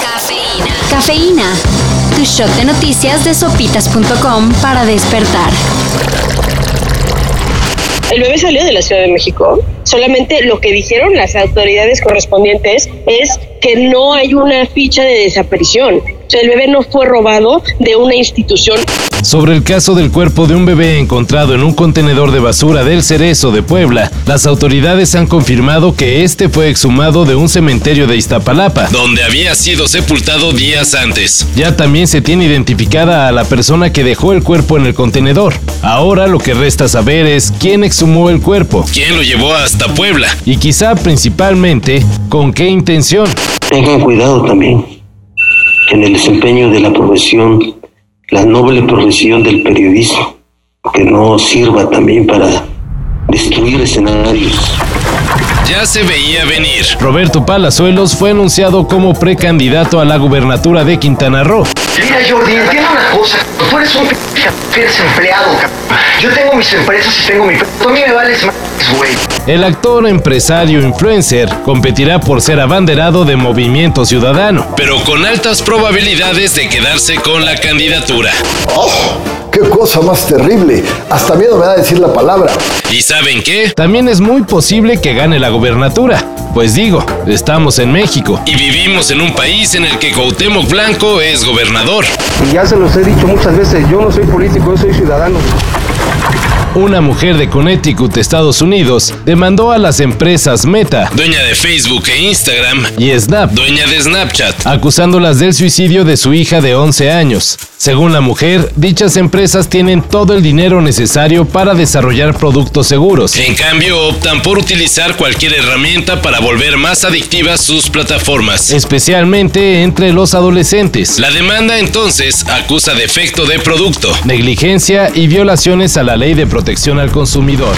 Cafeína. Cafeína. Tu shot de noticias de sopitas.com para despertar. El bebé salió de la Ciudad de México. Solamente lo que dijeron las autoridades correspondientes es que no hay una ficha de desaparición. O sea, el bebé no fue robado de una institución. Sobre el caso del cuerpo de un bebé encontrado en un contenedor de basura del Cerezo de Puebla, las autoridades han confirmado que este fue exhumado de un cementerio de Iztapalapa, donde había sido sepultado días antes. Ya también se tiene identificada a la persona que dejó el cuerpo en el contenedor. Ahora lo que resta saber es quién exhumó el cuerpo, quién lo llevó hasta Puebla y quizá principalmente con qué intención. Tengan cuidado también en el desempeño de la profesión, la noble profesión del periodismo, que no sirva también para destruir escenarios. Ya se veía venir. Roberto Palazuelos fue anunciado como precandidato a la gubernatura de Quintana Roo. Mira, Jordi, entiendo una cosa. Tú eres un p que eres empleado, cabrón. Yo tengo mis empresas y tengo mi p. A mí me vales más, güey. El actor, empresario, influencer competirá por ser abanderado de Movimiento Ciudadano, pero con altas probabilidades de quedarse con la candidatura. ¡Oh! ¡Qué cosa más terrible! Hasta miedo me da decir la palabra. ¿Y saben qué? También es muy posible que gane la gubernatura. Pues digo, estamos en México y vivimos en un país en el que Cuauhtémoc Blanco es gobernador. Y ya se los he dicho muchas veces, yo no soy político, yo soy ciudadano. Una mujer de Connecticut, Estados Unidos, demandó a las empresas Meta, dueña de Facebook e Instagram, y Snap, dueña de Snapchat, acusándolas del suicidio de su hija de 11 años. Según la mujer, dichas empresas tienen todo el dinero necesario para desarrollar productos seguros. En cambio, optan por utilizar cualquier herramienta para volver más adictivas sus plataformas, especialmente entre los adolescentes. La demanda entonces acusa defecto de producto, negligencia y violaciones a la ley de protección al consumidor.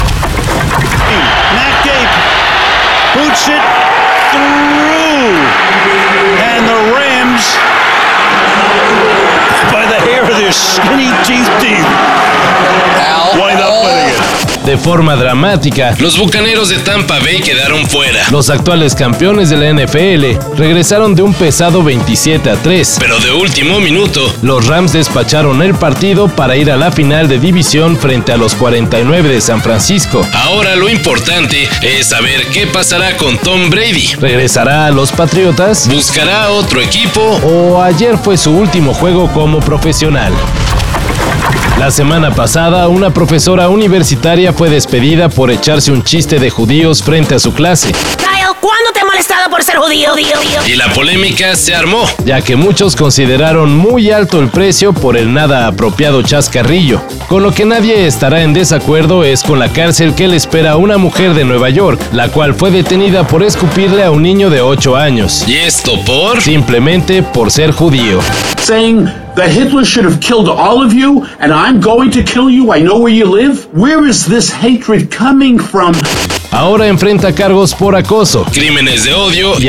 By the hair of skinny teeth deep, De forma dramática, los bucaneros de Tampa Bay quedaron fuera. Los actuales campeones de la NFL regresaron de un pesado 27 a 3, pero de último minuto, los Rams despacharon el partido para ir a la final de división frente a los 49 de San Francisco. Ahora lo importante es saber qué pasará con Tom Brady. ¿Regresará a los Patriotas? ¿Buscará otro equipo? ¿O ayer fue su último juego como profesional? La semana pasada, una profesora universitaria fue despedida por echarse un chiste de judíos frente a su clase. Kyle, ¿cuándo te he molestado por Y la polémica se armó, ya que muchos consideraron muy alto el precio por el nada apropiado chascarrillo. Con lo que nadie estará en desacuerdo es con la cárcel que le espera a una mujer de Nueva York, la cual fue detenida por escupirle a un niño de 8 años. ¿Y esto por? Simplemente por ser judío. saying that Hitler should have killed all of you and I'm going to kill you. I know where you live. Where is this hatred coming from? Ahora enfrenta cargos por acoso, crímenes de odio y